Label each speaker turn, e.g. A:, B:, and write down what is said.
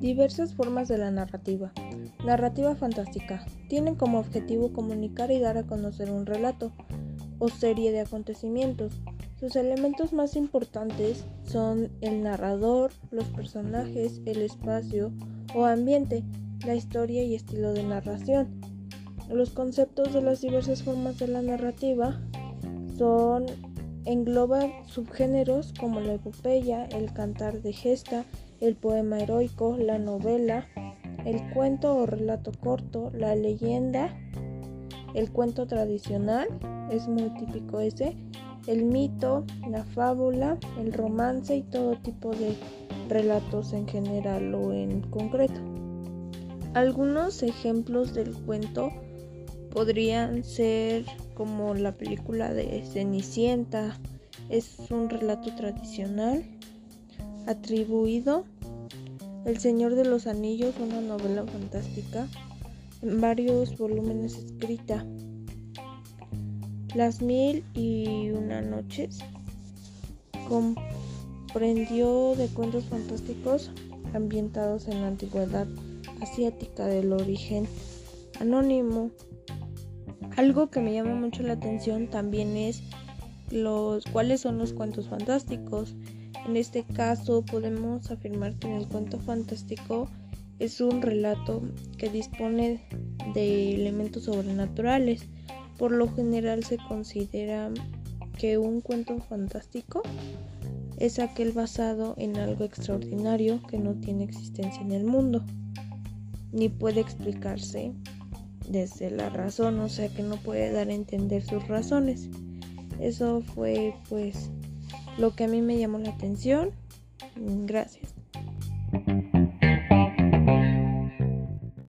A: Diversas formas de la narrativa. Narrativa fantástica. Tienen como objetivo comunicar y dar a conocer un relato o serie de acontecimientos. Sus elementos más importantes son el narrador, los personajes, el espacio o ambiente, la historia y estilo de narración. Los conceptos de las diversas formas de la narrativa son engloban subgéneros como la epopeya, el cantar de gesta, el poema heroico, la novela, el cuento o relato corto, la leyenda, el cuento tradicional, es muy típico ese, el mito, la fábula, el romance y todo tipo de relatos en general o en concreto. Algunos ejemplos del cuento podrían ser como la película de Cenicienta, es un relato tradicional atribuido El Señor de los Anillos, una novela fantástica en varios volúmenes escrita. Las mil y una noches comprendió de cuentos fantásticos ambientados en la antigüedad asiática del origen anónimo. Algo que me llama mucho la atención también es los cuáles son los cuentos fantásticos. En este caso podemos afirmar que el cuento fantástico es un relato que dispone de elementos sobrenaturales. Por lo general se considera que un cuento fantástico es aquel basado en algo extraordinario que no tiene existencia en el mundo, ni puede explicarse desde la razón, o sea que no puede dar a entender sus razones. Eso fue pues lo que a mí me llamó la atención. Gracias.